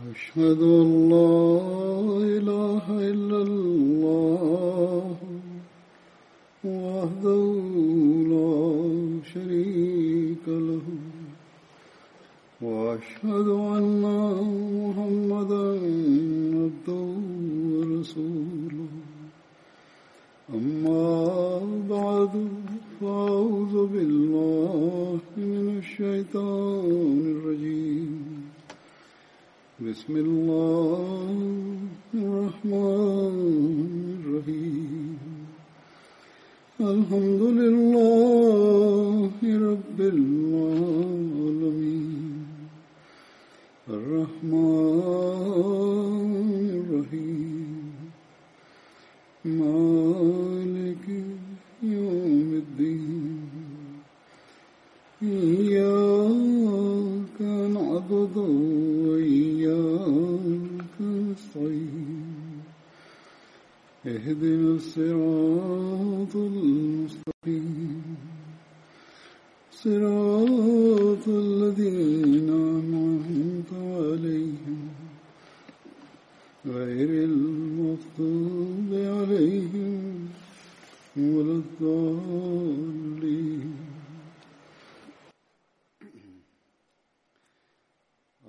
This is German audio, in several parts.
أشهد أن لا إله إلا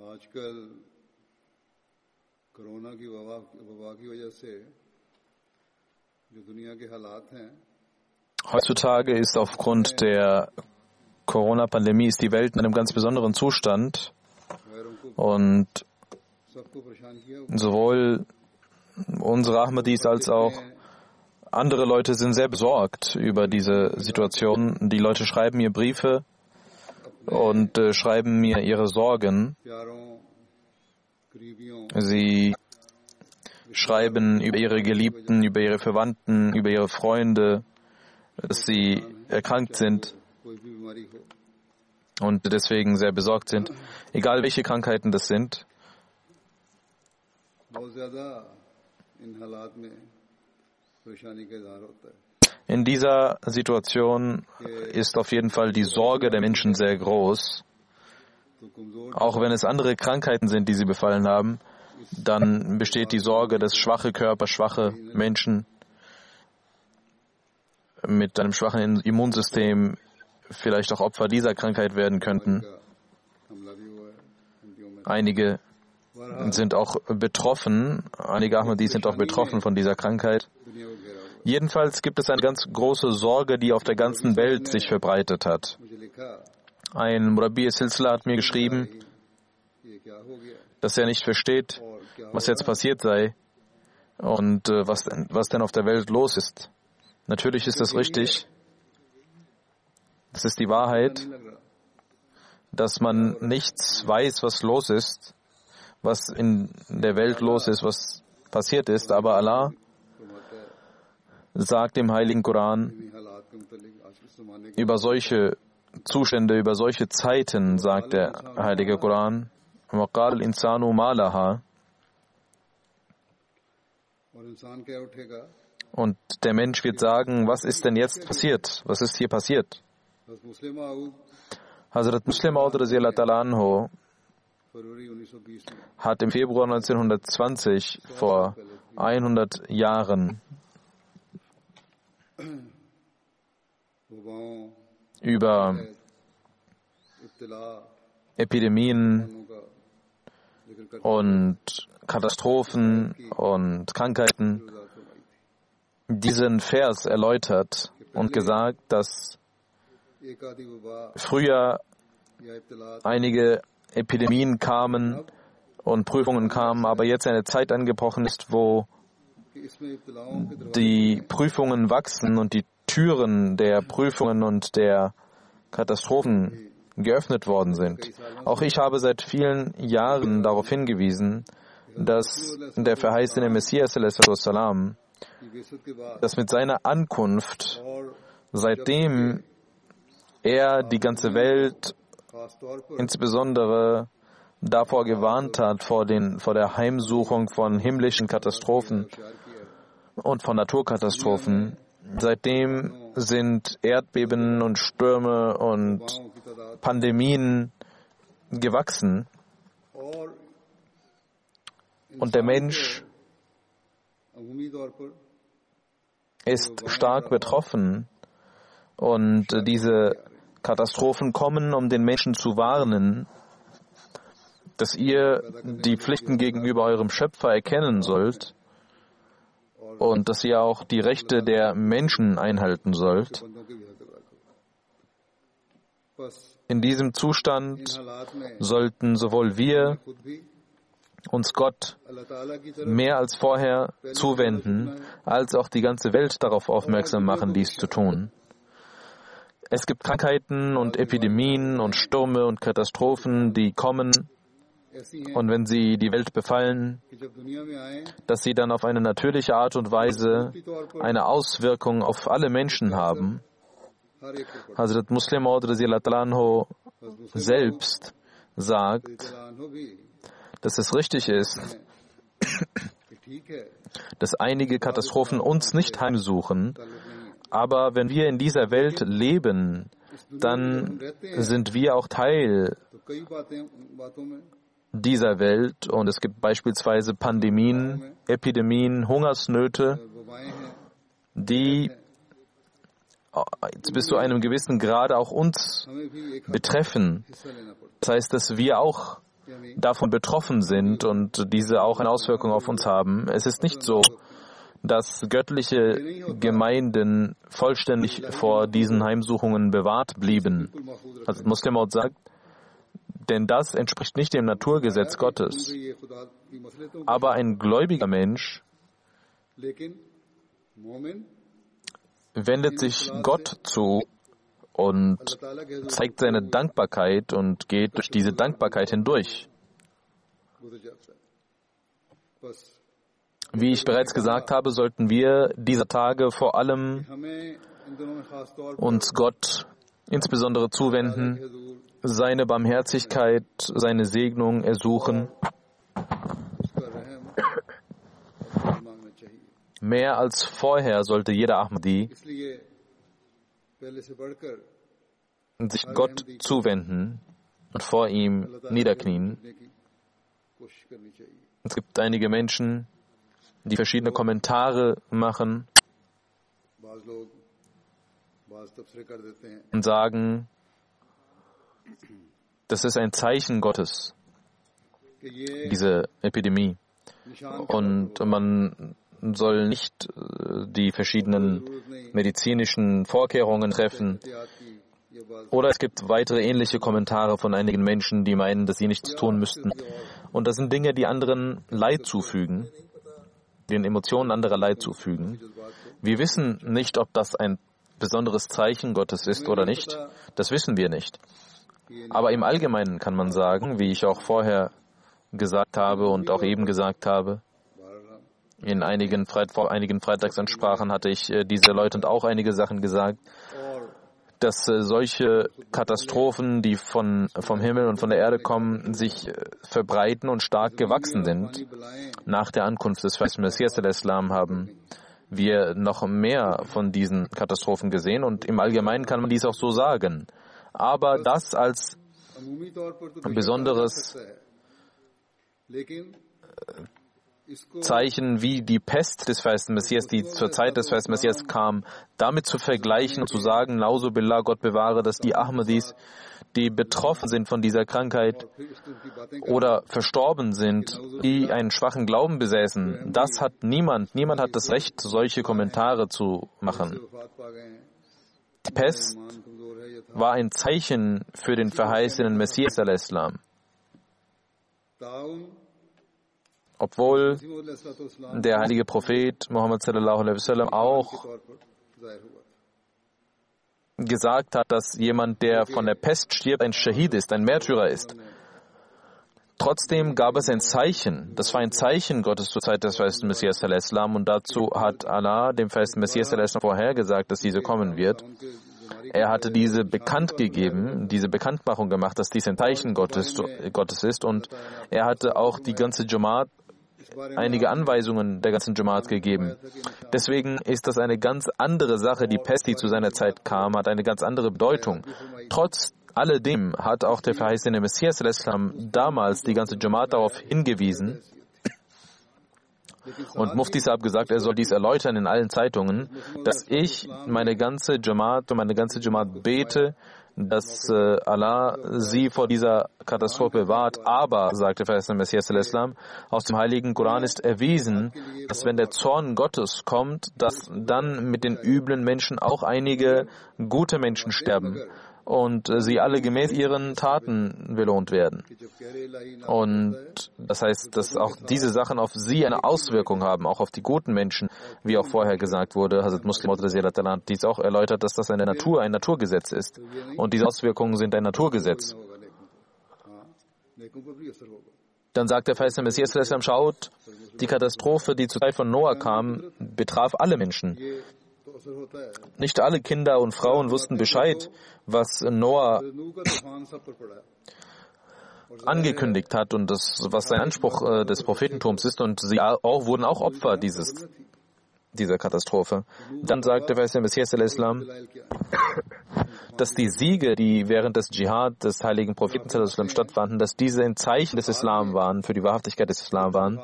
आजकल कोरोना की वबा वबा की वजह से जो दुनिया के हालात हैं Heutzutage ist aufgrund der Corona-Pandemie ist die Welt in einem ganz besonderen Zustand गैरों को und सबको परेशान किया हुआ sowohl unsere Ahmadis als auch andere Leute sind sehr besorgt über diese Situation. Die Leute schreiben mir Briefe und äh, schreiben mir ihre Sorgen. Sie schreiben über ihre Geliebten, über ihre Verwandten, über ihre Freunde, dass sie erkrankt sind und deswegen sehr besorgt sind, egal welche Krankheiten das sind. In dieser Situation ist auf jeden Fall die Sorge der Menschen sehr groß. Auch wenn es andere Krankheiten sind, die sie befallen haben, dann besteht die Sorge, dass schwache Körper, schwache Menschen mit einem schwachen Immunsystem vielleicht auch Opfer dieser Krankheit werden könnten. Einige sind auch betroffen, einige Ahmadis sind auch betroffen von dieser Krankheit. Jedenfalls gibt es eine ganz große Sorge, die auf der ganzen Welt sich verbreitet hat. Ein Murabi Silsla hat mir geschrieben, dass er nicht versteht, was jetzt passiert sei und äh, was, denn, was denn auf der Welt los ist. Natürlich ist das richtig. Das ist die Wahrheit, dass man nichts weiß, was los ist, was in der Welt los ist, was passiert ist. Aber Allah sagt im Heiligen Koran über solche Zustände, über solche Zeiten, sagt der Heilige Koran, وَقَالْ الْإِنسَانُ مَالَهَا und der Mensch wird sagen, was ist denn jetzt passiert? Was ist hier passiert? Hazrat Muslim Aud anhu hat im Februar 1920 vor 100 Jahren über Epidemien und Katastrophen und Krankheiten. Diesen Vers erläutert und gesagt, dass früher einige Epidemien kamen und Prüfungen kamen, aber jetzt eine Zeit angebrochen ist, wo die Prüfungen wachsen und die Türen der Prüfungen und der Katastrophen geöffnet worden sind. Auch ich habe seit vielen Jahren darauf hingewiesen, dass der verheißene Messias, dass mit seiner Ankunft, seitdem er die ganze Welt insbesondere davor gewarnt hat, vor, den, vor der Heimsuchung von himmlischen Katastrophen und von Naturkatastrophen, Seitdem sind Erdbeben und Stürme und Pandemien gewachsen. Und der Mensch ist stark betroffen. Und diese Katastrophen kommen, um den Menschen zu warnen, dass ihr die Pflichten gegenüber eurem Schöpfer erkennen sollt und dass ihr auch die Rechte der Menschen einhalten sollt. In diesem Zustand sollten sowohl wir uns Gott mehr als vorher zuwenden, als auch die ganze Welt darauf aufmerksam machen, dies zu tun. Es gibt Krankheiten und Epidemien und Stürme und Katastrophen, die kommen und wenn sie die Welt befallen, dass sie dann auf eine natürliche Art und Weise eine Auswirkung auf alle Menschen haben. Hazrat Muslim Maud selbst sagt, dass es richtig ist, dass einige Katastrophen uns nicht heimsuchen, aber wenn wir in dieser Welt leben, dann sind wir auch Teil dieser Welt. Und es gibt beispielsweise Pandemien, Epidemien, Hungersnöte, die bis zu einem gewissen Grad auch uns betreffen. Das heißt, dass wir auch davon betroffen sind und diese auch eine Auswirkung auf uns haben. Es ist nicht so, dass göttliche Gemeinden vollständig vor diesen Heimsuchungen bewahrt blieben. Also Muslim sagt, denn das entspricht nicht dem Naturgesetz Gottes. Aber ein gläubiger Mensch wendet sich Gott zu und zeigt seine Dankbarkeit und geht durch diese Dankbarkeit hindurch. Wie ich bereits gesagt habe, sollten wir dieser Tage vor allem uns Gott insbesondere zuwenden, seine Barmherzigkeit, seine Segnung ersuchen, Mehr als vorher sollte jeder Ahmadi sich Gott zuwenden und vor ihm niederknien. Es gibt einige Menschen, die verschiedene Kommentare machen und sagen, das ist ein Zeichen Gottes, diese Epidemie. Und man soll nicht äh, die verschiedenen medizinischen Vorkehrungen treffen. Oder es gibt weitere ähnliche Kommentare von einigen Menschen, die meinen, dass sie nichts tun müssten. Und das sind Dinge, die anderen Leid zufügen, den Emotionen anderer Leid zufügen. Wir wissen nicht, ob das ein besonderes Zeichen Gottes ist oder nicht, das wissen wir nicht. Aber im Allgemeinen kann man sagen, wie ich auch vorher gesagt habe und auch eben gesagt habe, in einigen, Freit vor einigen Freitagsansprachen hatte ich äh, diese Leute und auch einige Sachen gesagt, dass äh, solche Katastrophen, die von, vom Himmel und von der Erde kommen, sich äh, verbreiten und stark gewachsen sind. Nach der Ankunft des Messias der Islam haben wir noch mehr von diesen Katastrophen gesehen und im Allgemeinen kann man dies auch so sagen. Aber das als besonderes äh, Zeichen wie die Pest des feisten Messias, die zur Zeit des feisten Messias kam, damit zu vergleichen und zu sagen, Nausubillah, Gott bewahre, dass die Ahmadis die betroffen sind von dieser Krankheit oder verstorben sind, die einen schwachen Glauben besäßen. Das hat niemand. Niemand hat das Recht, solche Kommentare zu machen. Die Pest war ein Zeichen für den verheißenen Messias al-Islam. Obwohl der heilige Prophet Muhammad sallallahu alaihi wasallam auch gesagt hat, dass jemand, der von der Pest stirbt, ein Schahid ist, ein Märtyrer ist. Trotzdem gab es ein Zeichen. Das war ein Zeichen Gottes zur Zeit des festen Messias al-Islam und dazu hat Allah dem festen Messias al-Islam vorhergesagt, dass diese kommen wird. Er hatte diese bekannt gegeben, diese Bekanntmachung gemacht, dass dies ein Zeichen Gottes, Gottes ist und er hatte auch die ganze Jamaat einige Anweisungen der ganzen Jamaat gegeben. Deswegen ist das eine ganz andere Sache. Die Pest, die zu seiner Zeit kam, hat eine ganz andere Bedeutung. Trotz alledem hat auch der verheißene Messias al-Islam damals die ganze Jamaat darauf hingewiesen, Und Mufti hat gesagt, er soll dies erläutern in allen Zeitungen, dass ich meine ganze Jamaat und meine ganze Jamaat bete, dass äh, Allah sie vor dieser Katastrophe bewahrt. Aber, sagte Verheißene Messias Islam, aus dem Heiligen Koran ist erwiesen, dass wenn der Zorn Gottes kommt, dass dann mit den üblen Menschen auch einige gute Menschen sterben und sie alle gemäß ihren Taten belohnt werden. Und das heißt, dass auch diese Sachen auf sie eine Auswirkung haben, auch auf die guten Menschen, wie auch vorher gesagt wurde. Hazrat Muslim hat dies auch erläutert, dass das eine Natur, ein Naturgesetz ist. Und diese Auswirkungen sind ein Naturgesetz. Dann sagt der Feist Messias, schaut, die Katastrophe, die zur Zeit von Noah kam, betraf alle Menschen. Nicht alle Kinder und Frauen wussten Bescheid, was Noah angekündigt hat und das, was sein Anspruch äh, des Prophetentums ist und sie auch, wurden auch Opfer dieses, dieser Katastrophe. Dann sagte der Messias Islam, dass die Siege, die während des Dschihad des heiligen Propheten stattfanden, dass diese ein Zeichen des Islam waren, für die Wahrhaftigkeit des Islam waren.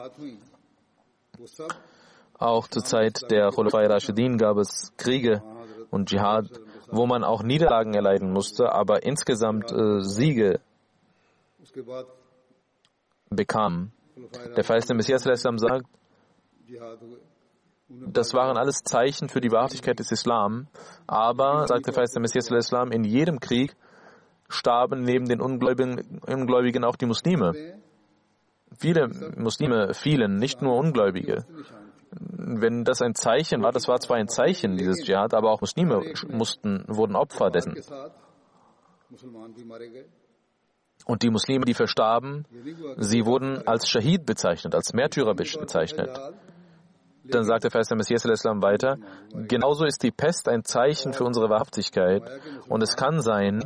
Auch zur Zeit der Khulafai Rashidin gab es Kriege und Dschihad, wo man auch Niederlagen erleiden musste, aber insgesamt äh, Siege bekam. Der verheißene Messias sagt, das waren alles Zeichen für die Wahrhaftigkeit des Islam, aber, sagt der verheißene Messias Islam, in jedem Krieg starben neben den Ungläubigen, Ungläubigen auch die Muslime. Viele Muslime fielen, nicht nur Ungläubige wenn das ein Zeichen war, das war zwar ein Zeichen dieses Dschihad, aber auch Muslime mussten, wurden Opfer dessen. Und die Muslime, die verstarben, sie wurden als Shahid bezeichnet, als Märtyrer bezeichnet. Dann sagt der Vers Messias Islam weiter, genauso ist die Pest ein Zeichen für unsere Wahrhaftigkeit und es kann sein,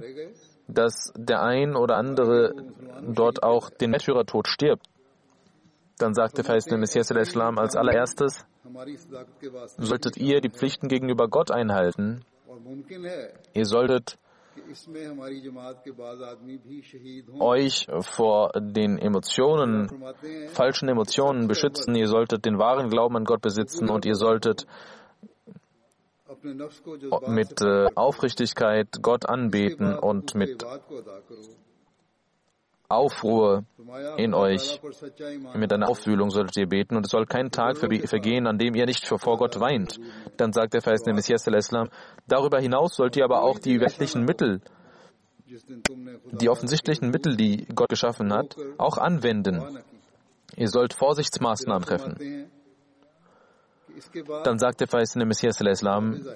dass der ein oder andere dort auch den Märtyrertod stirbt. Dann sagte verheißene Messias Islam als allererstes, solltet ihr die Pflichten gegenüber Gott einhalten. Ihr solltet euch vor den Emotionen, falschen Emotionen beschützen. Ihr solltet den wahren Glauben an Gott besitzen und ihr solltet mit äh, Aufrichtigkeit Gott anbeten und mit Aufruhr in euch. Mit einer Aufwühlung solltet ihr beten und es soll kein Tag vergehen, an dem ihr nicht vor Gott weint. Dann sagt der verheißene Messias Islam, darüber hinaus sollt ihr aber auch die weltlichen Mittel, die offensichtlichen Mittel, die Gott geschaffen hat, auch anwenden. Ihr sollt Vorsichtsmaßnahmen treffen. Dann sagt der verheißene Messias Islam,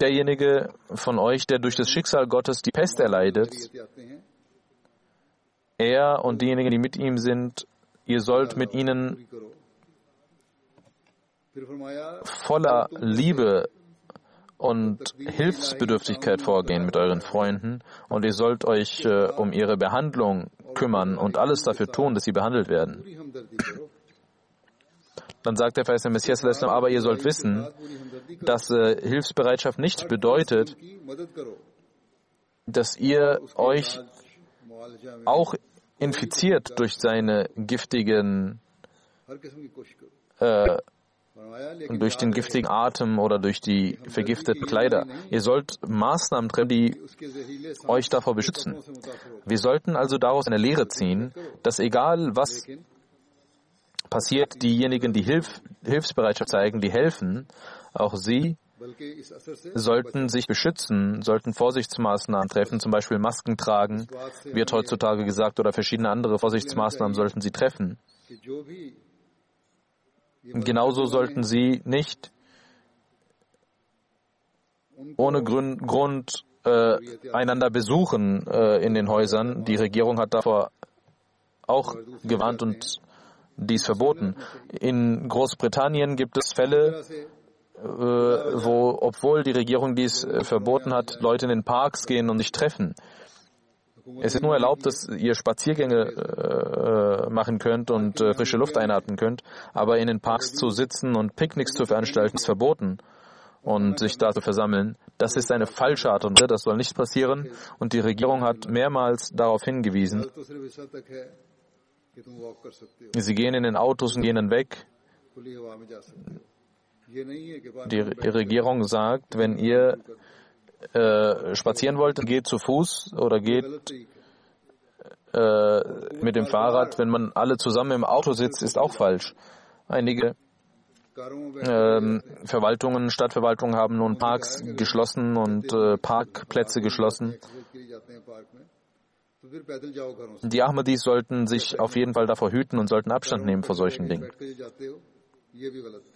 derjenige von euch, der durch das Schicksal Gottes die Pest erleidet, er und diejenigen, die mit ihm sind, ihr sollt mit ihnen voller Liebe und Hilfsbedürftigkeit vorgehen mit euren Freunden und ihr sollt euch äh, um ihre Behandlung kümmern und alles dafür tun, dass sie behandelt werden. Dann sagt der Vers Messias, aber ihr sollt wissen, dass äh, Hilfsbereitschaft nicht bedeutet, dass ihr euch auch infiziert durch seine giftigen, äh, durch den giftigen Atem oder durch die vergifteten Kleider. Ihr sollt Maßnahmen treffen, die euch davor beschützen. Wir sollten also daraus eine Lehre ziehen, dass egal was passiert, diejenigen, die Hilf Hilfsbereitschaft zeigen, die helfen, auch sie sollten sich beschützen, sollten Vorsichtsmaßnahmen treffen, zum Beispiel Masken tragen, wird heutzutage gesagt, oder verschiedene andere Vorsichtsmaßnahmen sollten sie treffen. Genauso sollten sie nicht ohne Grund, äh, einander besuchen äh, in den Häusern. Die Regierung hat davor auch gewarnt und dies verboten. In Großbritannien gibt es Fälle, wo, obwohl die Regierung dies äh, verboten hat, Leute in den Parks gehen und sich treffen. Es ist nur erlaubt, dass ihr Spaziergänge äh, machen könnt und äh, frische Luft einatmen könnt, aber in den Parks zu sitzen und Picknicks zu veranstalten ist verboten und sich da zu versammeln. Das ist eine falsche Art und Weise, das soll nicht passieren und die Regierung hat mehrmals darauf hingewiesen. Sie gehen in den Autos und gehen dann weg die Regierung sagt, wenn ihr äh, spazieren wollt, geht zu Fuß oder geht äh, mit dem Fahrrad. Wenn man alle zusammen im Auto sitzt, ist auch falsch. Einige ähm, Verwaltungen, Stadtverwaltungen haben nun Parks geschlossen und äh, Parkplätze geschlossen. Die Ahmadis sollten sich auf jeden Fall davor hüten und sollten Abstand nehmen vor solchen Dingen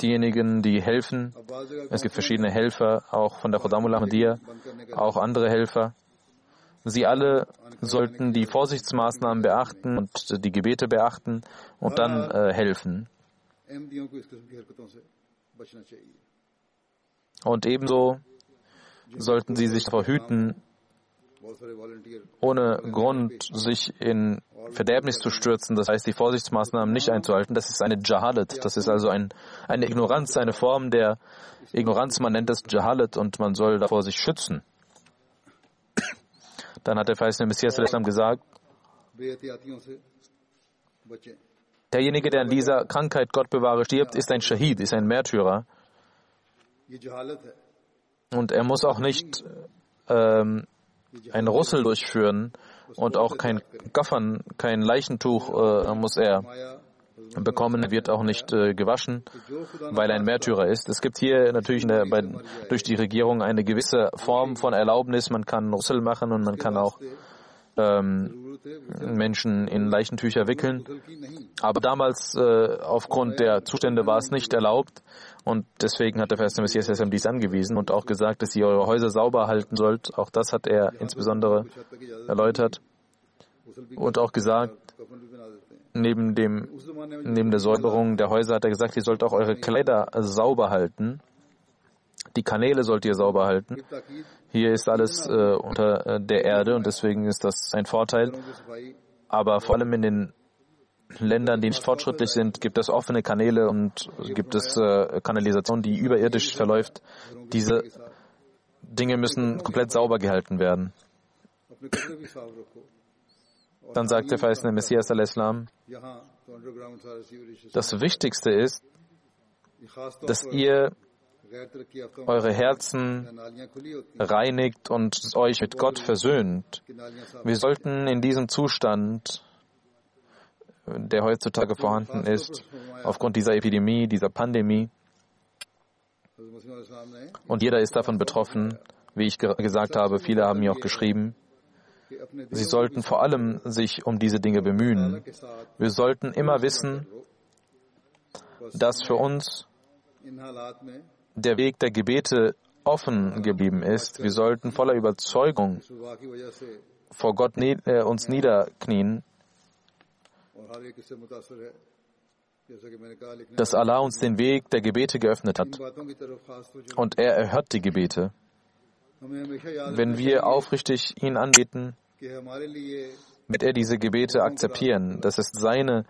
diejenigen, die helfen. Es gibt verschiedene Helfer, auch von der Khodamul Ahmadiyya, auch andere Helfer. Sie alle sollten die Vorsichtsmaßnahmen beachten und die Gebete beachten und dann äh, helfen. Und ebenso sollten sie sich verhüten, ohne Grund sich in Verderbnis zu stürzen, das heißt die Vorsichtsmaßnahmen nicht einzuhalten, das ist eine Jahalat, das ist also ein, eine Ignoranz, eine Form der Ignoranz, man nennt das Jahalat und man soll davor sich schützen. Dann hat der verheißene Messias gesagt, derjenige, der an dieser Krankheit Gott bewahre stirbt, ist ein Shahid, ist ein Märtyrer. Und er muss auch nicht ähm, einen Rüssel durchführen, und auch kein Gaffern, kein Leichentuch äh, muss er bekommen, Er wird auch nicht äh, gewaschen, weil er ein Märtyrer ist. Es gibt hier natürlich der, bei, durch die Regierung eine gewisse Form von Erlaubnis. Man kann Russel machen und man kann auch ähm, Menschen in Leichentücher wickeln. Aber damals, äh, aufgrund der Zustände, war es nicht erlaubt. Und deswegen hat der verheißene Messias Hashem dies angewiesen und auch gesagt, dass ihr eure Häuser sauber halten sollt. Auch das hat er insbesondere erläutert und auch gesagt, neben, dem, neben der Säuberung der Häuser hat er gesagt, ihr sollt auch eure Kleider sauber halten. Die Kanäle sollt ihr sauber halten. Hier ist alles äh, unter äh, der Erde und deswegen ist das ein Vorteil. Aber vor allem in den Ländern, die nicht fortschrittlich sind, gibt es offene Kanäle und gibt es äh, Kanalisation, die überirdisch verläuft. Diese Dinge müssen komplett sauber gehalten werden. Dann sagt der verheißene Messias al-Islam, das Wichtigste ist, dass ihr eure Herzen reinigt und euch mit Gott versöhnt. Wir sollten in diesem Zustand der heutzutage vorhanden ist, aufgrund dieser Epidemie, dieser Pandemie. Und jeder ist davon betroffen. Wie ich ge gesagt habe, viele haben mir auch geschrieben, sie sollten vor allem sich um diese Dinge bemühen. Wir sollten immer wissen, dass für uns der Weg der Gebete offen geblieben ist. Wir sollten voller Überzeugung vor Gott ne äh, uns niederknien dass Allah uns den Weg der Gebete geöffnet hat. Und er erhört die Gebete. Wenn wir aufrichtig ihn anbeten, wird er diese Gebete akzeptieren. Das ist seine,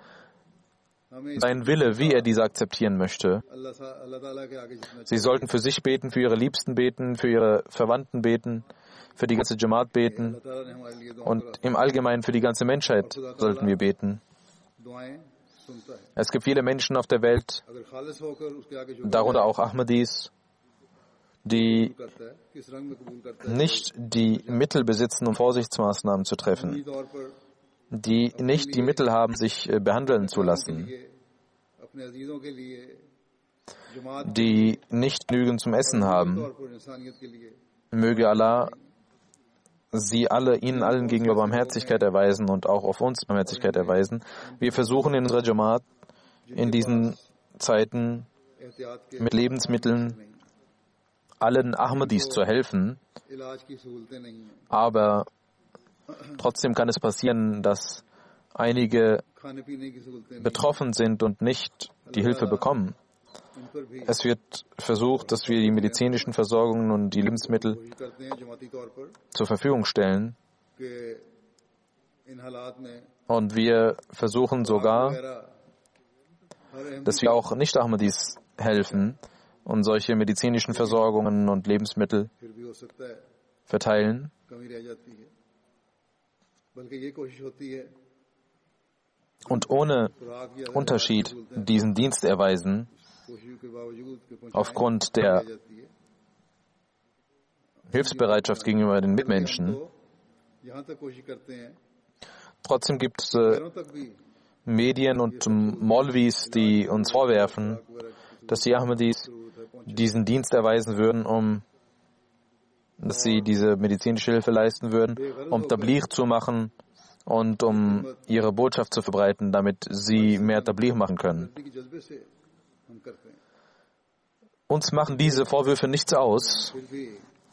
sein Wille, wie er diese akzeptieren möchte. Sie sollten für sich beten, für ihre Liebsten beten, für ihre Verwandten beten, für die ganze Jamaat beten und im Allgemeinen für die ganze Menschheit sollten wir beten. Es gibt viele Menschen auf der Welt, darunter auch Ahmadis, die nicht die Mittel besitzen, um Vorsichtsmaßnahmen zu treffen, die nicht die Mittel haben, sich äh, behandeln zu lassen, die nicht genügend zum Essen haben. Möge Allah sie alle ihnen allen gegenüber Barmherzigkeit erweisen und auch auf uns Barmherzigkeit erweisen. Wir versuchen in unserer Jamaat in diesen Zeiten mit Lebensmitteln allen Ahmadis zu helfen, aber trotzdem kann es passieren, dass einige betroffen sind und nicht die Hilfe bekommen. Es wird versucht, dass wir die medizinischen Versorgungen und die Lebensmittel zur Verfügung stellen. Und wir versuchen sogar, dass wir auch Nicht-Ahmadis helfen und solche medizinischen Versorgungen und Lebensmittel verteilen. Und ohne Unterschied diesen Dienst erweisen aufgrund der Hilfsbereitschaft gegenüber den Mitmenschen. Trotzdem gibt es äh, Medien und Molvis, die uns vorwerfen, dass die Ahmadis diesen Dienst erweisen würden, um dass sie diese medizinische Hilfe leisten würden, um Tablir zu machen und um ihre Botschaft zu verbreiten, damit sie mehr Tablir machen können. Uns machen diese Vorwürfe nichts aus.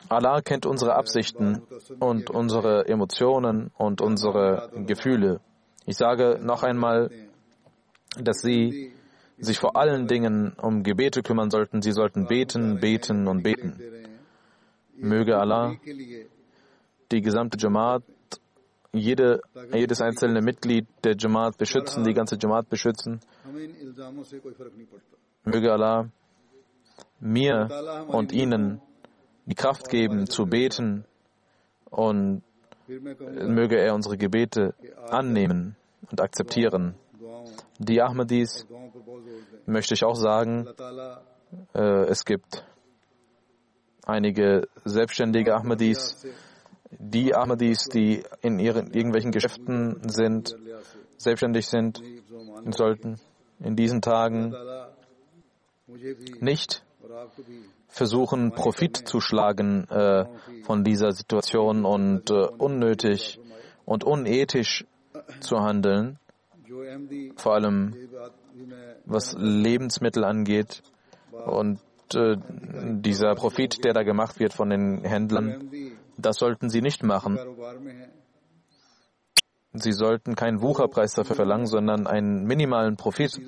Allah kennt unsere Absichten und unsere Emotionen und unsere Gefühle. Ich sage noch einmal, dass Sie sich vor allen Dingen um Gebete kümmern sollten. Sie sollten beten, beten und beten. Möge Allah die gesamte Jamaat, jede, jedes einzelne Mitglied der Jamaat beschützen, die ganze Jamaat beschützen. Möge Allah mir und Ihnen die Kraft geben zu beten und möge er unsere Gebete annehmen und akzeptieren. Die Ahmadis möchte ich auch sagen, äh, es gibt einige selbstständige Ahmadis, die Ahmadis, die in ihren irgendwelchen Geschäften sind, selbstständig sind, sollten in diesen Tagen nicht versuchen, Profit zu schlagen äh, von dieser Situation und äh, unnötig und unethisch zu handeln, vor allem was Lebensmittel angeht und äh, dieser Profit, der da gemacht wird von den Händlern, das sollten sie nicht machen. Sie sollten keinen Wucherpreis dafür verlangen, sondern einen minimalen Profit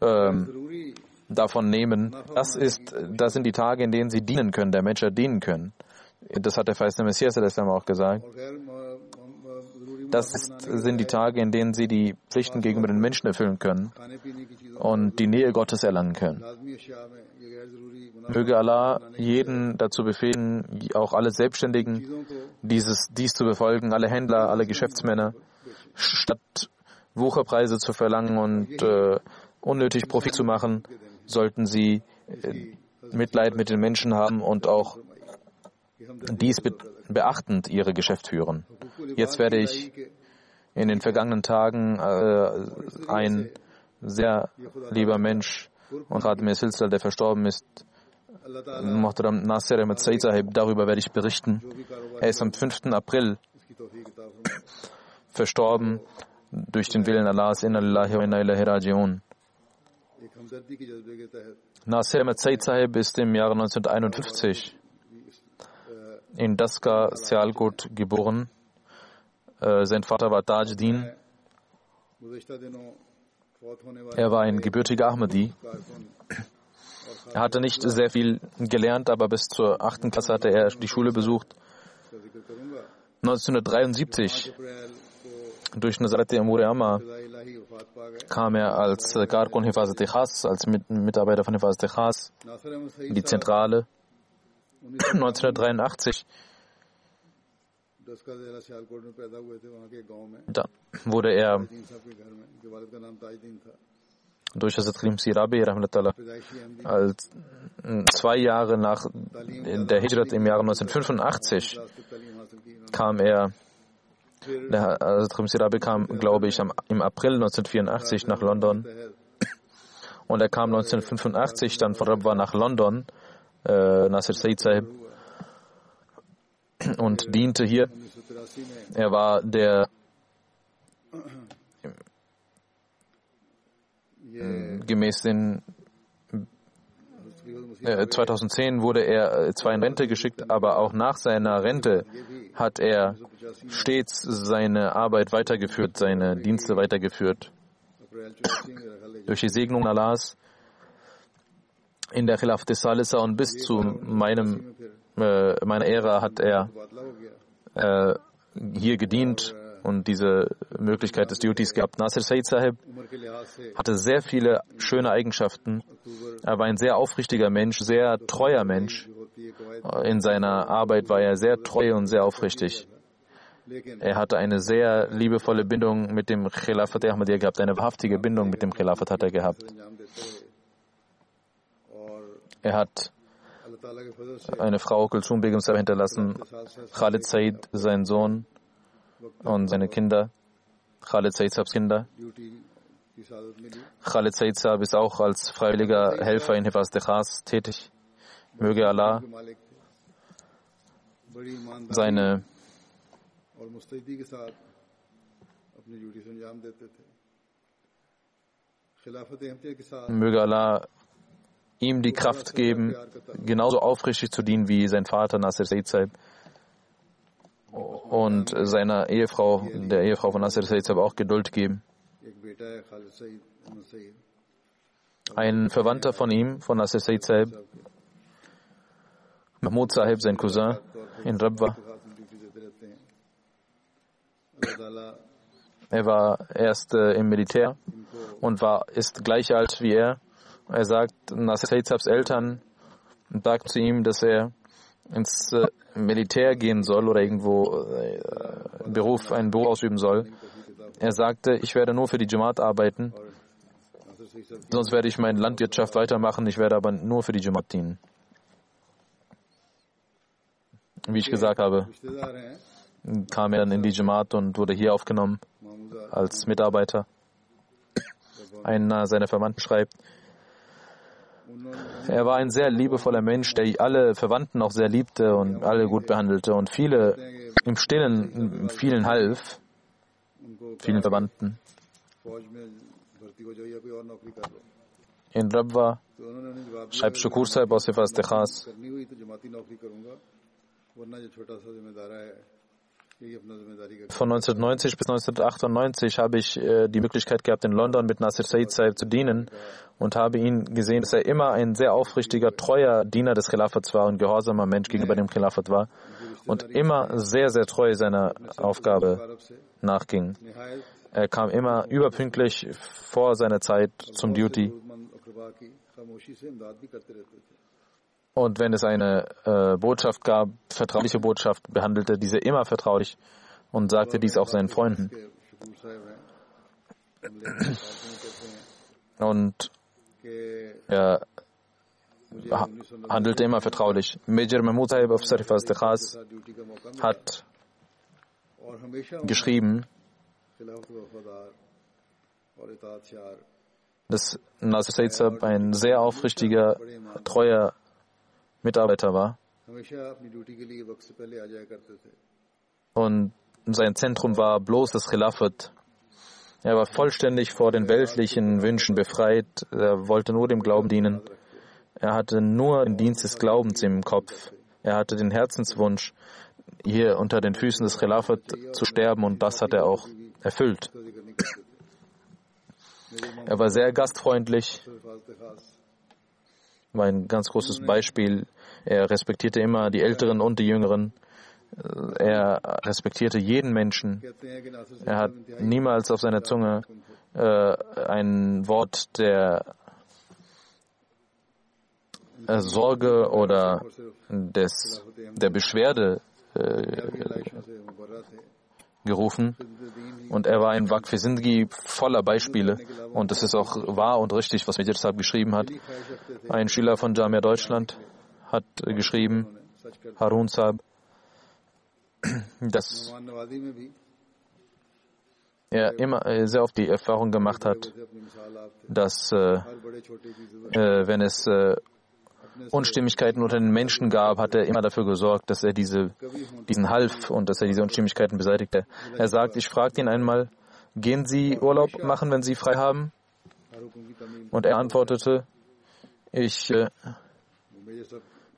ähm, davon nehmen. Das ist, das sind die Tage, in denen sie dienen können, der Menschheit dienen können. Das hat der feiste Messias auch gesagt. Das ist, sind die Tage, in denen sie die Pflichten gegenüber den Menschen erfüllen können und die Nähe Gottes erlangen können. Möge Allah jeden dazu befehlen, auch alle Selbstständigen, dieses, dies zu befolgen, alle Händler, alle Geschäftsmänner, statt Wucherpreise zu verlangen und äh, unnötig Profit zu machen, sollten sie äh, Mitleid mit den Menschen haben und auch dies be beachtend ihre Geschäft führen. Jetzt werde ich in den vergangenen Tagen äh, ein sehr lieber Mensch und Khadim Silsal, der verstorben ist, Muhtaram Nasir Ahmed Sahib, darüber werde ich berichten. Er ist am 5. April verstorben durch den Willen Allahs. Inna lillahi wa inna ilahi raji'un. Nasir Ahmed Said Sahib ist im Jahre 1951 in Daska, Sialkot geboren. Äh, sein Vater war Tajdin. Er war ein gebürtiger Ahmadi. Er hatte nicht sehr viel gelernt, aber bis zur achten Klasse hatte er die Schule besucht. 1973 durch Nazarat Amma kam er als Karkun Hifazat Khas, als Mitarbeiter von Hifazat Khas in die Zentrale. 1983 dann wurde er durch Hazrat Krim Sirabi als zwei Jahre nach der Hijrat im Jahre 1985 kam er der Hazrat Krim Sirabi kam, glaube ich, im April 1984 nach London und er kam 1985 dann von Rabwa nach London äh, Nasir Said Sahib und diente hier. Er war der gemäß den 2010 wurde er äh, zwar in Rente geschickt, aber auch nach seiner Rente hat er stets seine Arbeit weitergeführt, seine Dienste weitergeführt. Durch die Segnung Allahs in der Khilaf des Salisa und bis zu meinem, äh, meiner Ära hat er äh, hier gedient und diese Möglichkeit des Duties gehabt. Nasir Said Sahib hatte sehr viele schöne Eigenschaften. Er war ein sehr aufrichtiger Mensch, sehr treuer Mensch. In seiner Arbeit war er sehr treu und sehr aufrichtig. Er hatte eine sehr liebevolle Bindung mit dem Khilafat Ahmadiyya gehabt, eine wahrhaftige Bindung mit dem Khilafat hat er gehabt. Er hat eine Frau Kulsum Begum hinterlassen, Khalid Said, sein Sohn und seine Kinder, Khalid Said Sabs Kinder. Khalid Said Sab ist auch als freiwilliger Helfer in Hifaz Khas tätig. Möge Allah seine Möge Allah ihm die Kraft geben, genauso aufrichtig zu dienen wie sein Vater Nasir Said und seiner Ehefrau, der Ehefrau von Nasir Said auch Geduld geben. Ein Verwandter von ihm, von Nasir Said Saib, Mahmoud Sahib, sein Cousin, in Rabwa. Er war erst äh, im Militär und war, ist gleich alt wie er. Er sagt, Nasir Said Eltern sagt zu ihm, dass er ins äh, Militär gehen soll oder irgendwo äh, Beruf, einen Beruf ausüben soll. Er sagte, ich werde nur für die Jamaat arbeiten, sonst werde ich meine Landwirtschaft weitermachen, ich werde aber nur für die Jamaat dienen. Wie ich gesagt habe, kam er dann in die Jamaat und wurde hier aufgenommen als Mitarbeiter. Einer seiner Verwandten schreibt, er war ein sehr liebevoller Mensch, der alle Verwandten auch sehr liebte und alle gut behandelte und viele im Stillen vielen half, vielen Verwandten. In Rabwa schreibt Shukur Saib aus Hifaz Tekhas, von 1990 bis 1998 habe ich äh, die Möglichkeit gehabt, in London mit Nasir Said Saib zu dienen und habe ihn gesehen, dass er immer ein sehr aufrichtiger, treuer Diener des Khilafats war und gehorsamer Mensch gegenüber dem Khilafat war und immer sehr, sehr treu seiner Aufgabe nachging. Er kam immer überpünktlich vor seiner Zeit zum Duty. Und wenn es eine äh, Botschaft gab, vertrauliche Botschaft, behandelte diese immer vertraulich und sagte dies auch seinen Freunden. Und er handelte immer vertraulich. Major Mahmoud Sahib of Sarifas Tekhas hat geschrieben, dass Nasir Said ein sehr aufrichtiger, treuer Mitarbeiter war. Und sein Zentrum war bloß das Khilafat. Er war vollständig vor den weltlichen Wünschen befreit. Er wollte nur dem Glauben dienen. Er hatte nur den Dienst des Glaubens im Kopf. Er hatte den Herzenswunsch, hier unter den Füßen des Khilafat zu sterben und das hat er auch erfüllt. Er war sehr gastfreundlich, war ein ganz großes Beispiel. Er respektierte immer die Älteren und die Jüngeren. Er respektierte jeden Menschen. Er hat niemals auf seiner Zunge äh, ein Wort der äh, Sorge oder des, der Beschwerde äh, gerufen. Und er war ein Waqf voller Beispiele. Und das ist auch wahr und richtig, was Majid Saab geschrieben hat. Ein Schüler von Jamia Deutschland hat geschrieben, Harun Saab, dass er immer äh, sehr oft die Erfahrung gemacht hat, dass äh, äh, wenn es äh, Unstimmigkeiten unter den Menschen gab, hat er immer dafür gesorgt, dass er diese, diesen half und dass er diese Unstimmigkeiten beseitigte. Er sagt, ich fragte ihn einmal, gehen Sie Urlaub machen, wenn Sie frei haben? Und er antwortete, ich äh,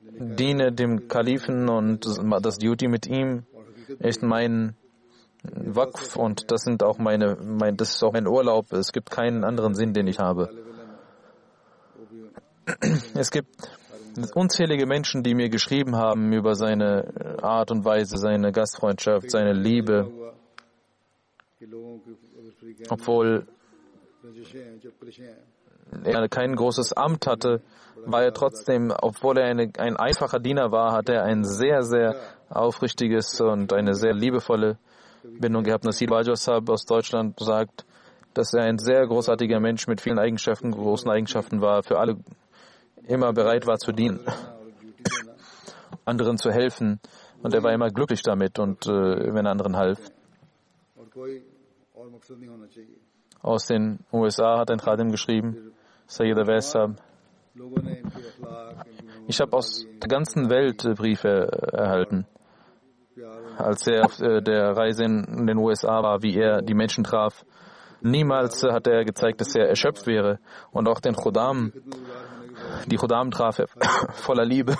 diene dem Kalifen und das Duty mit ihm ist mein Wakf und das sind auch meine, mein, das ist auch mein Urlaub. Es gibt keinen anderen Sinn, den ich habe. Es gibt unzählige Menschen, die mir geschrieben haben über seine Art und Weise, seine Gastfreundschaft, seine Liebe, obwohl er kein großes Amt hatte, war er trotzdem, obwohl er eine, ein einfacher Diener war, hatte er ein sehr, sehr aufrichtiges und eine sehr liebevolle Bindung gehabt. Nasir Bajasab aus Deutschland sagt, dass er ein sehr großartiger Mensch mit vielen Eigenschaften, großen Eigenschaften war, für alle immer bereit war zu dienen, anderen zu helfen. Und er war immer glücklich damit und äh, wenn er anderen half. Aus den USA hat ein Khadim geschrieben, Sayyid Awesab. Ich habe aus der ganzen Welt äh, Briefe äh, erhalten. Als er auf äh, der Reise in den USA war, wie er die Menschen traf, niemals hat er gezeigt, dass er erschöpft wäre. Und auch den Chodam, die Chodam traf er voller Liebe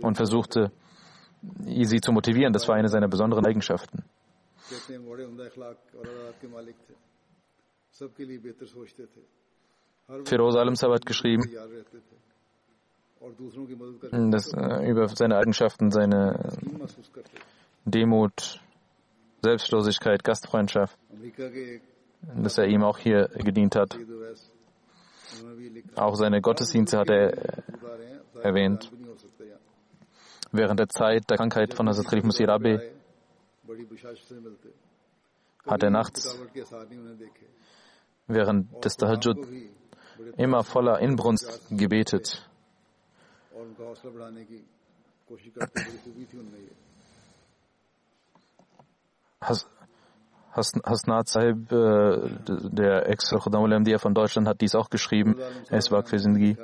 und versuchte, sie zu motivieren. Das war eine seiner besonderen Eigenschaften. Firoz Alamsab hat geschrieben, dass, äh, über seine Eigenschaften, seine Demut, Selbstlosigkeit, Gastfreundschaft, dass er ihm auch hier gedient hat. Auch seine Gottesdienste hat er äh, erwähnt. Während der Zeit der Krankheit von Hazrat Khalif Musir Abi hat er nachts während des Tahajjud immer voller Inbrunst gebetet. Has, Hasnat Sahib, äh, der Ex-Khudamul von Deutschland, hat dies auch geschrieben. Er ist Waqf Zindgi.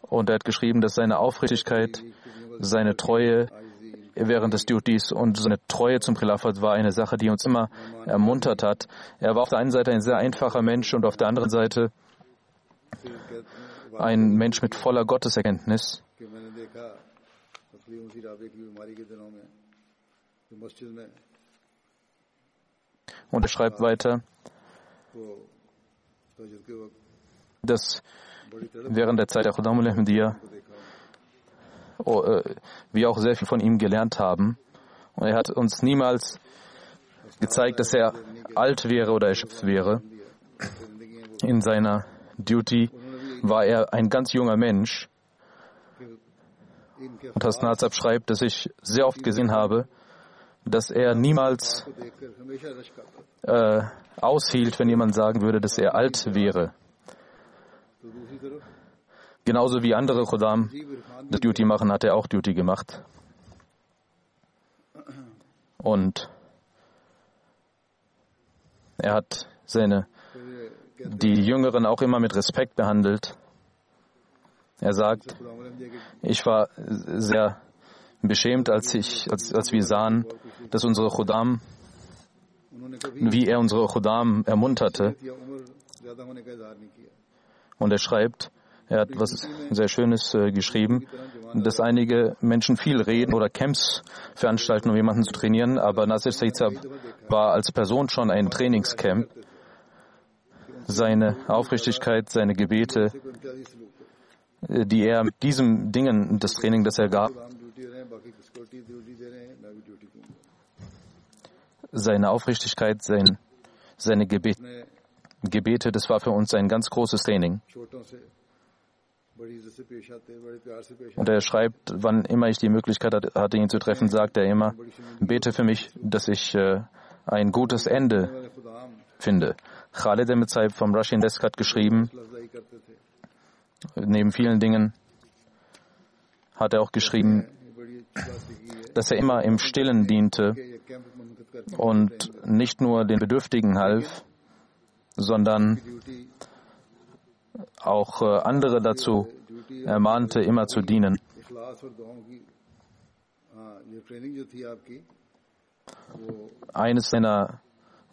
Und er hat geschrieben, dass seine Aufrichtigkeit, seine Treue während des Duties und seine Treue zum Khilafat war eine Sache, die uns immer ermuntert hat. Er war auf der einen Seite ein sehr einfacher Mensch und auf der anderen Seite ein Mensch mit voller Gotteserkenntnis. Und er schreibt weiter, dass während der Zeit der Khudamul Ahmadiyya oh, äh, wir auch sehr viel von ihm gelernt haben. Und er hat uns niemals gezeigt, dass er alt wäre oder erschöpft wäre. In seiner Duty war er ein ganz junger Mensch. Und Hasnazab schreibt, dass ich sehr oft gesehen habe, dass er niemals äh, aushielt, wenn jemand sagen würde, dass er alt wäre. Genauso wie andere Khodam das Duty machen, hat er auch Duty gemacht. Und er hat seine, die Jüngeren auch immer mit Respekt behandelt. Er sagt, ich war sehr beschämt, als, ich, als, als wir sahen, dass unsere Khodam, wie er unsere Khodam ermunterte. Und er schreibt, er hat was sehr Schönes äh, geschrieben, dass einige Menschen viel reden oder Camps veranstalten, um jemanden zu trainieren, aber Nasir Saizab war als Person schon ein Trainingscamp. Seine Aufrichtigkeit, seine Gebete, äh, die er mit diesem Dingen, das Training, das er gab, seine Aufrichtigkeit, sein, seine Gebete, Gebete, das war für uns ein ganz großes Training. Und er schreibt, wann immer ich die Möglichkeit hatte, ihn zu treffen, sagt er immer, bete für mich, dass ich äh, ein gutes Ende finde. Khaled Emetzaib vom Russian Desk hat geschrieben, neben vielen Dingen hat er auch geschrieben, dass er immer im Stillen diente und nicht nur den Bedürftigen half, sondern auch äh, andere dazu ermahnte, immer zu dienen. Eines seiner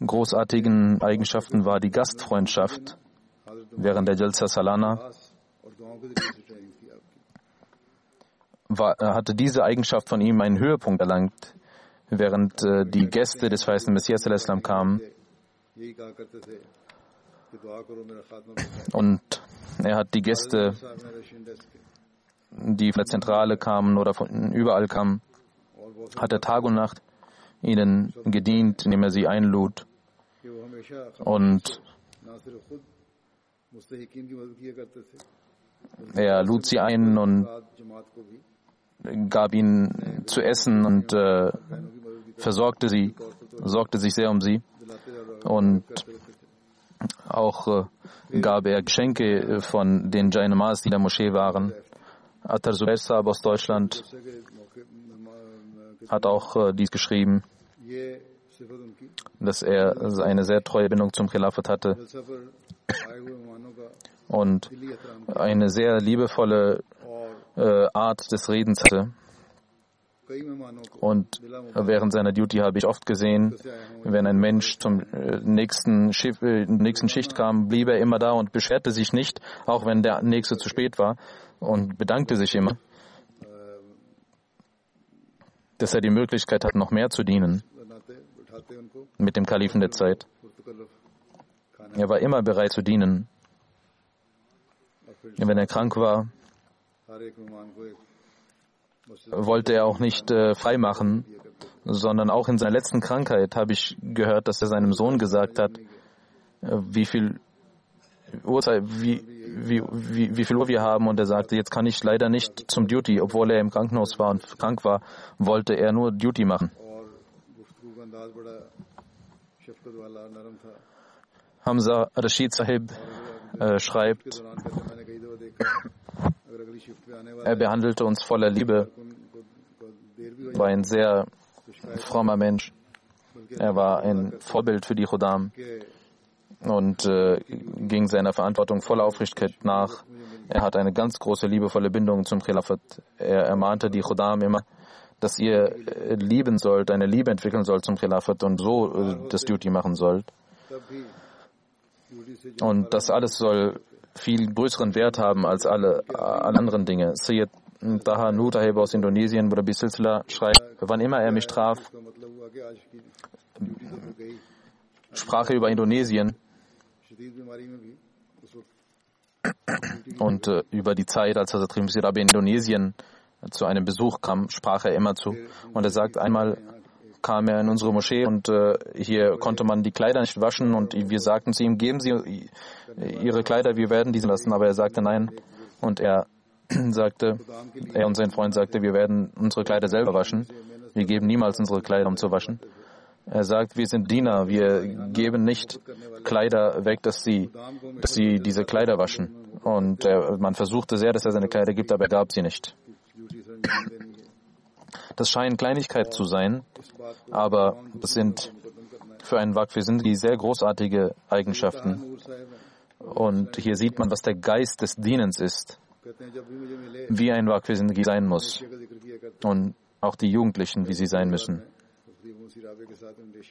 großartigen Eigenschaften war die Gastfreundschaft während der Jalsa Salana. War, hatte diese Eigenschaft von ihm einen Höhepunkt erlangt, während äh, die Gäste des Weißen Messias kamen. Und er hat die Gäste, die von der Zentrale kamen oder von überall kamen, hat er Tag und Nacht ihnen gedient, indem er sie einlud. Und er lud sie ein und gab ihnen zu essen und äh, versorgte sie, sorgte sich sehr um sie und auch äh, gab er Geschenke von den Jainamas, die in der Moschee waren. Atar Zubair Saab aus Deutschland hat auch äh, dies geschrieben, dass er eine sehr treue Bindung zum Khilafat hatte und eine sehr liebevolle äh, Art des Redens hatte. Und während seiner Duty habe ich oft gesehen, wenn ein Mensch zum äh, nächsten, Schiff, äh, nächsten Schicht kam, blieb er immer da und beschwerte sich nicht, auch wenn der nächste zu spät war, und bedankte sich immer, dass er die Möglichkeit hat, noch mehr zu dienen mit dem Kalifen der Zeit. Er war immer bereit zu dienen. Wenn er krank war, wollte er auch nicht äh, freimachen, sondern auch in seiner letzten Krankheit habe ich gehört, dass er seinem Sohn gesagt hat, äh, wie viel Uhrzeit, wie, wie, wie, wie viel Uhr wir haben und er sagte, jetzt kann ich leider nicht zum Duty, obwohl er im Krankenhaus war und krank war, wollte er nur Duty machen. Hamza Rashid Sahib äh, schreibt, er behandelte uns voller Liebe, war ein sehr frommer Mensch. Er war ein Vorbild für die Khuddam und äh, ging seiner Verantwortung voller Aufrichtigkeit nach. Er hat eine ganz große liebevolle Bindung zum Khilafat. Er ermahnte die Khuddam immer, dass ihr äh, lieben sollt, eine Liebe entwickeln sollt zum Khilafat und so äh, das Duty machen sollt. Und das alles soll viel größeren Wert haben als alle, alle anderen Dinge. Sayyid Taha Nutaheb aus Indonesien, Burabi Silsila, schreibt, wann immer er mich traf, sprach er über Indonesien und äh, über die Zeit, als Rabbi in Indonesien zu einem Besuch kam, sprach er immer zu. Und er sagt, einmal kam er in unsere Moschee und äh, hier konnte man die Kleider nicht waschen und wir sagten zu ihm, geben Sie Ihre Kleider, wir werden diese lassen. Aber er sagte nein und er sagte, er und sein Freund sagte, wir werden unsere Kleider selber waschen. Wir geben niemals unsere Kleider, um zu waschen. Er sagt, wir sind Diener, wir geben nicht Kleider weg, dass sie, dass sie diese Kleider waschen. Und er, man versuchte sehr, dass er seine Kleider gibt, aber er gab sie nicht. Das scheinen Kleinigkeiten zu sein, aber das sind für einen Wakfi sind die sehr großartige Eigenschaften. Und hier sieht man, was der Geist des Dienens ist, wie ein Wakfi sein muss. Und auch die Jugendlichen, wie sie sein müssen.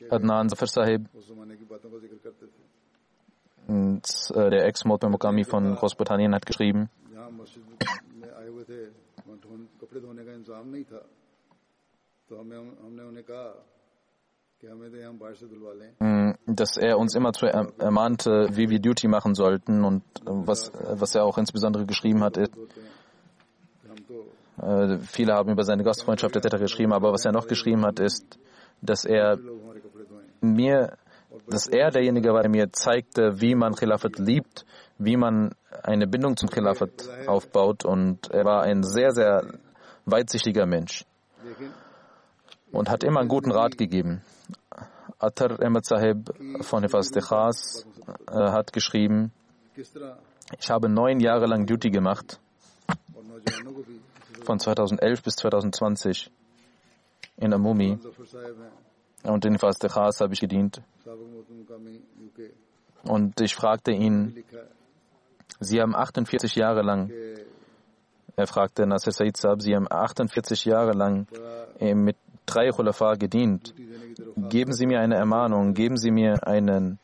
Adnan Zafar Sahib, der Ex-Motme Mokami von Großbritannien, hat geschrieben, dass er uns immer zu ermahnte, wie wir Duty machen sollten und was, was er auch insbesondere geschrieben hat, ist, äh, viele haben über seine Gastfreundschaft etc. geschrieben, aber was er noch geschrieben hat, ist, dass er mir, dass er derjenige war, der mir zeigte, wie man Khilafat liebt, wie man eine Bindung zum Khilafat aufbaut. Und er war ein sehr, sehr weitsichtiger Mensch und hat immer einen guten Rat gegeben. Atar Ahmed Sahib von Hifaz Khas äh, hat geschrieben, ich habe neun Jahre lang Duty gemacht, von 2011 bis 2020 in Amumi. Und in Hifaz Khas habe ich gedient. Und ich fragte ihn, Sie haben 48 Jahre lang, er fragte Nasser Said Saab, Sie haben 48 Jahre lang mit drei Khulafa gedient. Geben Sie mir eine Ermahnung, geben Sie mir einen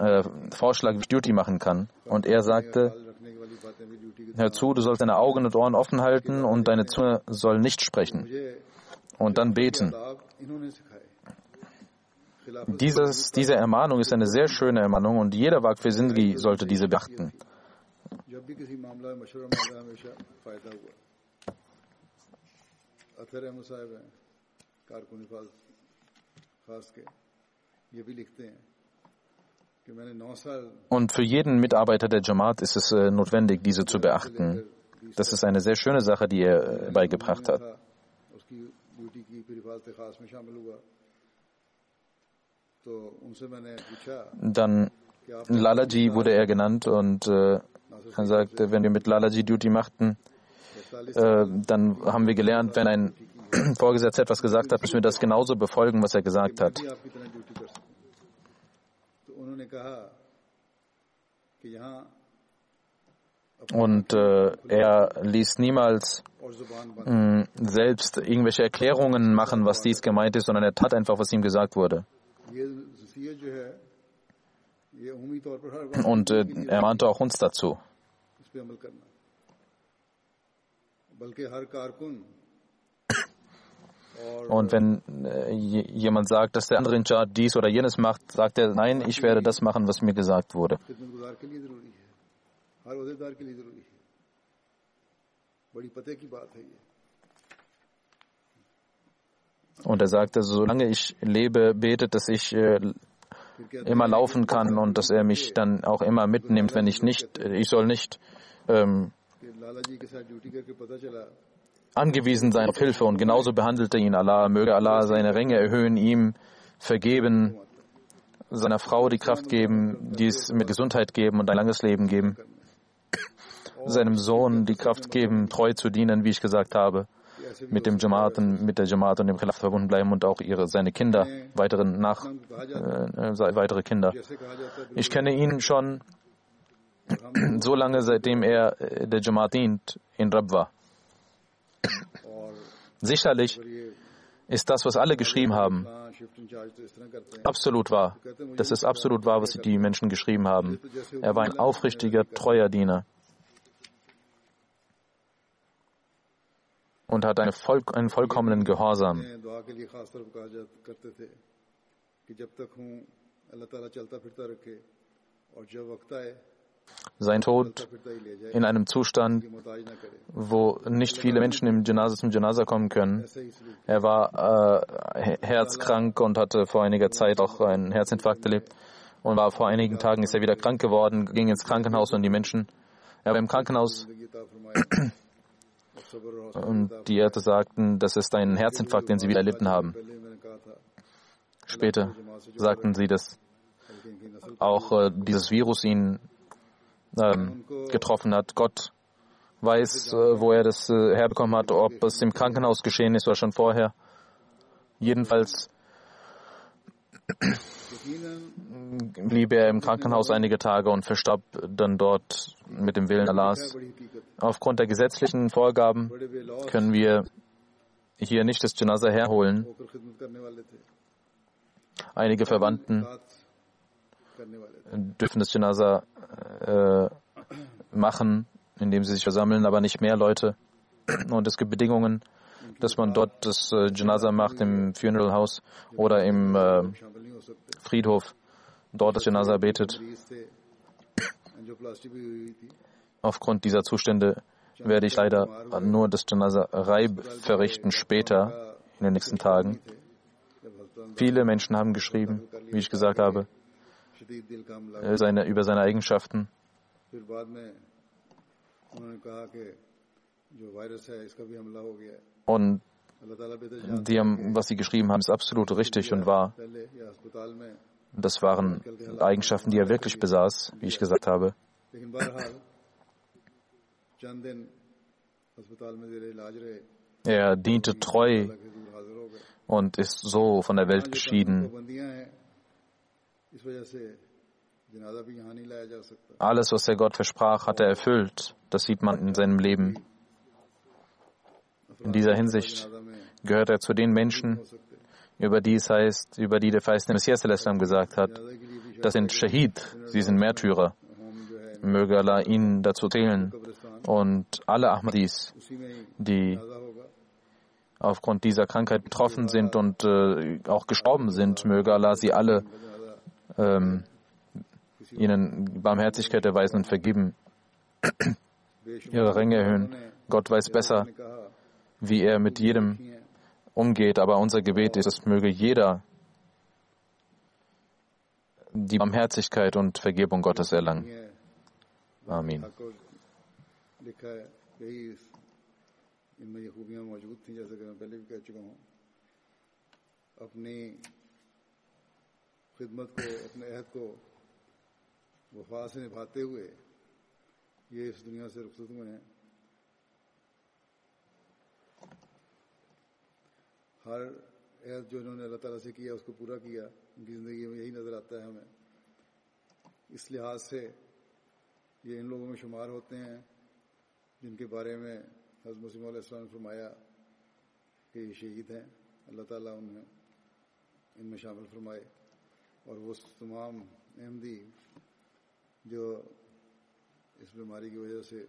äh, Vorschlag, wie ich Duty machen kann. Und er sagte, hör zu, du sollst deine Augen und Ohren offen halten und deine Zunge soll nicht sprechen. Und dann beten. Dieses, diese Ermahnung ist eine sehr schöne Ermahnung und jeder Waqf Sindhi sollte diese beachten. Und für jeden Mitarbeiter der Jamaat ist es äh, notwendig, diese zu beachten. Das ist eine sehr schöne Sache, die er äh, beigebracht hat. Dann Lalaji wurde er genannt und äh, er sagte, wenn wir mit Lalaji Duty machten, äh, dann haben wir gelernt, wenn ein Vorgesetzter etwas gesagt hat, müssen wir das genauso befolgen, was er gesagt hat. Und äh, er ließ niemals mh, selbst irgendwelche Erklärungen machen, was dies gemeint ist, sondern er tat einfach, was ihm gesagt wurde. Und äh, er mahnte auch uns dazu. Und wenn äh, jemand sagt, dass der andere in Chart dies oder jenes macht, sagt er, nein, ich werde das machen, was mir gesagt wurde. Und er sagte, solange ich lebe, betet, dass ich äh, immer laufen kann und dass er mich dann auch immer mitnimmt, wenn ich nicht, ich soll nicht ähm, angewiesen sein auf Hilfe und genauso behandelte ihn Allah. Möge Allah seine Ränge erhöhen, ihm vergeben, seiner Frau die Kraft geben, dies mit Gesundheit geben und ein langes Leben geben, seinem Sohn die Kraft geben, treu zu dienen, wie ich gesagt habe, mit dem Jamaat und mit der Jamaat und dem Khilaf verbunden bleiben und auch ihre seine Kinder, weiteren nach äh, äh weitere Kinder. Ich kenne ihn schon so lange seitdem er äh, der Jamaat dient in Rabwa. Sicherlich ist das, was alle geschrieben haben, absolut wahr. Das ist absolut wahr, was die Menschen geschrieben haben. Er war ein aufrichtiger, treuer Diener und hat einen, voll, einen vollkommenen Gehorsam. Und جب تک ہوں اللہ تعالیٰ sein Tod in einem Zustand, wo nicht viele Menschen im Janaza zum Janaza kommen können. Er war äh, herzkrank und hatte vor einiger Zeit auch einen Herzinfarkt erlebt und war vor einigen Tagen ist er wieder krank geworden, ging ins Krankenhaus und die Menschen, er war im Krankenhaus und die Ärzte sagten, das ist ein Herzinfarkt, den sie wieder erlitten haben. Später sagten sie, dass auch äh, dieses Virus ihn ähm, getroffen hat. Gott weiß, äh, wo er das äh, herbekommen hat, ob es im Krankenhaus geschehen ist oder schon vorher. Jedenfalls blieb er im Krankenhaus einige Tage und verstarb dann dort mit dem Willen Allahs. Aufgrund der gesetzlichen Vorgaben können wir hier nicht das Janaza herholen. Einige Verwandten dürfen das Janaza äh, machen, indem sie sich versammeln, aber nicht mehr Leute. Und es gibt Bedingungen, dass man dort das äh, Janaza macht im Funeral House oder im äh, Friedhof, dort das Janaza betet. Aufgrund dieser Zustände werde ich leider nur das Janaza Reib verrichten später in den nächsten Tagen. Viele Menschen haben geschrieben, wie ich gesagt habe, seine, über seine Eigenschaften. Und die haben, was sie geschrieben haben, ist absolut richtig und wahr. Das waren Eigenschaften, die er wirklich besaß, wie ich gesagt habe. Er diente treu und ist so von der Welt geschieden. Alles, was der Gott versprach, hat er erfüllt. Das sieht man in seinem Leben. In dieser Hinsicht gehört er zu den Menschen, über die es heißt, über die der verheißene Messias gesagt hat, das sind Shahid, sie sind Märtyrer. Möge Allah ihnen dazu zählen und alle Ahmadis, die aufgrund dieser Krankheit betroffen sind und äh, auch gestorben sind, möge Allah sie alle ähm, ihnen Barmherzigkeit erweisen und vergeben, बेशुमार ihre Ränge erhöhen. Gott weiß besser, ने कहा wie er mit jedem कि हैं umgeht, aber unser Gebet ist, es möge jeder die Barmherzigkeit und Vergebung Gottes erlangen. हैं Amin. हक को लिखा है यही इस- इनमें ये खूबियां मौजूद थी जैसे कि मैं पहले भी कह चुका हूँ अपनी खिदमत को, अपने अहद को वफा से निभाते हुए ये इस दुनिया से रुखसत हैं। हर अहद जो इन्होंने अल्लाह ताला से किया, उसको पूरा किया, उनकी ज़िंदगी में यही नज़र आता है हमें। इस लिहाज से ये इन लोगों में शुमार होते हैं जिनके बारे में हज़रत मसीम ने फरमाया कि ये शहीद हैं, अल्लाह ताला उन्हें इनमें शामिल फरमाए। اور وہ تمام احمدی جو اس بیماری کی وجہ سے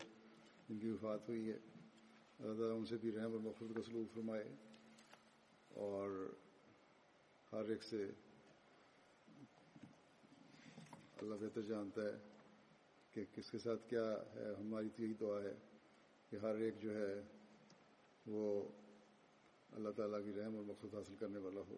جن کی وفات ہوئی ہے، اللہ تعالیٰ ان سے بھی رحم اور مخصوص کا سلوک فرمائے اور ہر ایک سے اللہ بہتر جانتا ہے کہ کس کے ساتھ کیا ہے، ہماری تو یہی دعا ہے کہ ہر ایک جو ہے وہ اللہ تعالیٰ کی رحم اور مقصد حاصل کرنے والا ہو۔